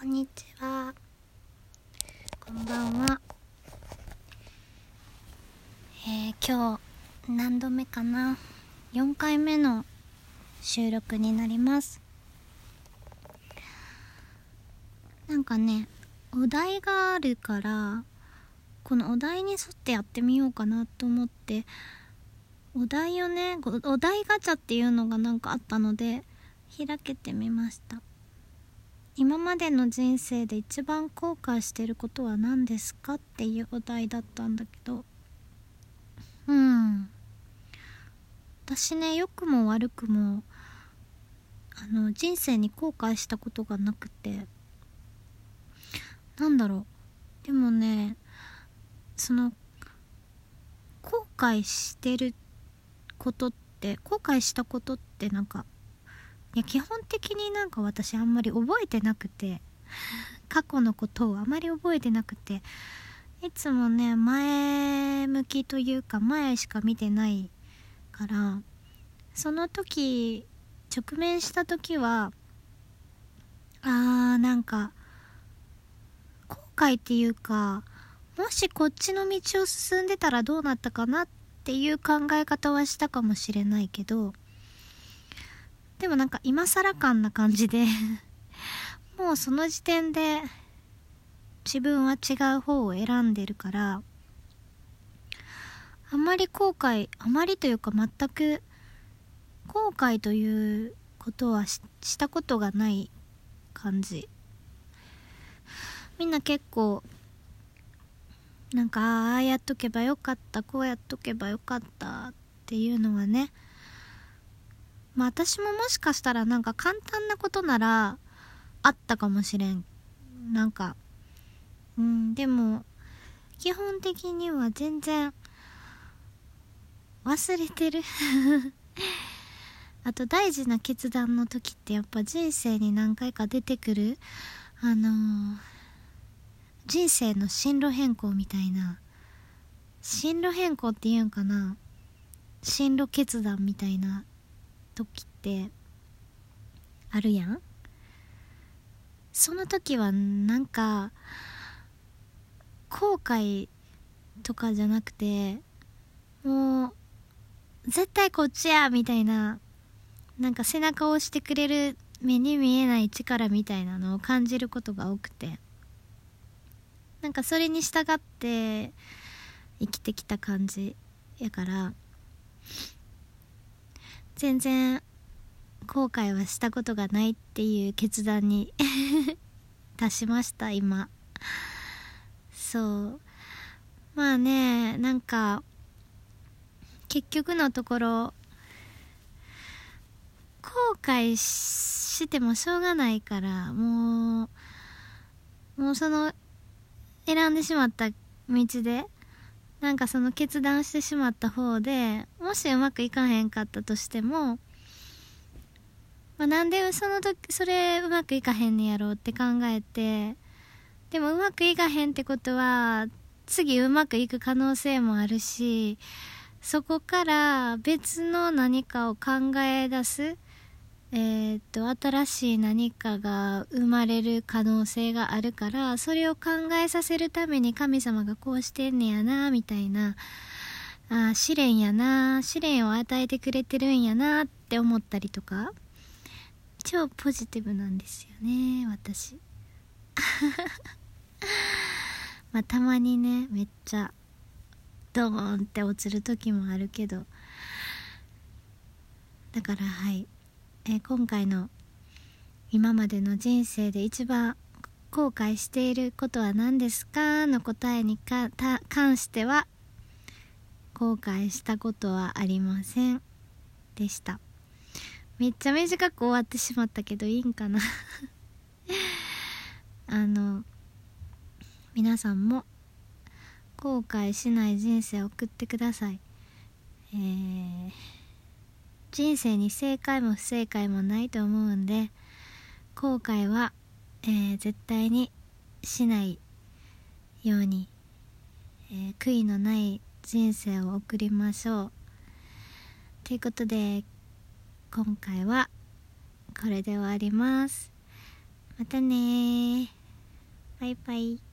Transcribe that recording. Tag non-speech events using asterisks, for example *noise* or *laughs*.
こんにちは。こんばんは。えー、今日何度目かな ?4 回目の収録になります。なんかね、お題があるから、このお題に沿ってやってみようかなと思って、お題をね、お題ガチャっていうのがなんかあったので、開けてみました。今までの人生で一番後悔してることは何ですかっていうお題だったんだけど。うん。私ね良くも悪くもあの人生に後悔したことがなくて。なんだろう。でもねその後悔してることって後悔したことってなんかいや基本的になんか私あんまり覚えてなくて過去のことをあまり覚えてなくていつもね前向きというか前しか見てないからその時直面した時はあーなんか後悔っていうかもしこっちの道を進んでたらどうなったかなっていう考え方はしたかもしれないけどでもなんか今更感な感じで *laughs* もうその時点で自分は違う方を選んでるからあまり後悔あまりというか全く後悔ということはしたことがない感じ。みんな結構なんかああやっとけばよかったこうやっとけばよかったっていうのはねまあ私ももしかしたらなんか簡単なことならあったかもしれん。なんか、うん、でも、基本的には全然忘れてる *laughs* あと大事な決断の時ってやっぱ人生に何回か出てくる、あのー、人生の進路変更みたいな、進路変更って言うんかな進路決断みたいな時ってあるやん？その時はなんか後悔とかじゃなくてもう絶対こっちやみたいななんか背中を押してくれる目に見えない力みたいなのを感じることが多くて。なんかそれに従って生きてきた感じやから。全然後悔はしたことがないっていう決断に *laughs* 達しました今。そう。まあねなんか結局のところ後悔してもしょうがないからもうもうその選んでしまった道でなんかその決断してしまった方でもしうまくいかへんかったとしても、まあ、なんでその時それうまくいかへんねやろうって考えてでもうまくいかへんってことは次うまくいく可能性もあるしそこから別の何かを考え出すえー、っと新しい何かが生まれる可能性があるからそれを考えさせるために神様がこうしてんねやなみたいな。あ試練やな試練を与えてくれてるんやなって思ったりとか。超ポジティブなんですよね私。*laughs* まあたまにねめっちゃドーンって落ちる時もあるけど。だからはい。えー、今回の今までの人生で一番後悔していることは何ですか？の答えに関しては後悔したことはありません。でした。めっちゃ短く終わってしまったけどいいんかな？*laughs* あの皆さんも後悔しない人生を送ってください。えー人生に正解も不正解もないと思うんで後悔は、えー、絶対にしないように、えー、悔いのない人生を送りましょう。ということで今回はこれで終わります。またねバイバイ。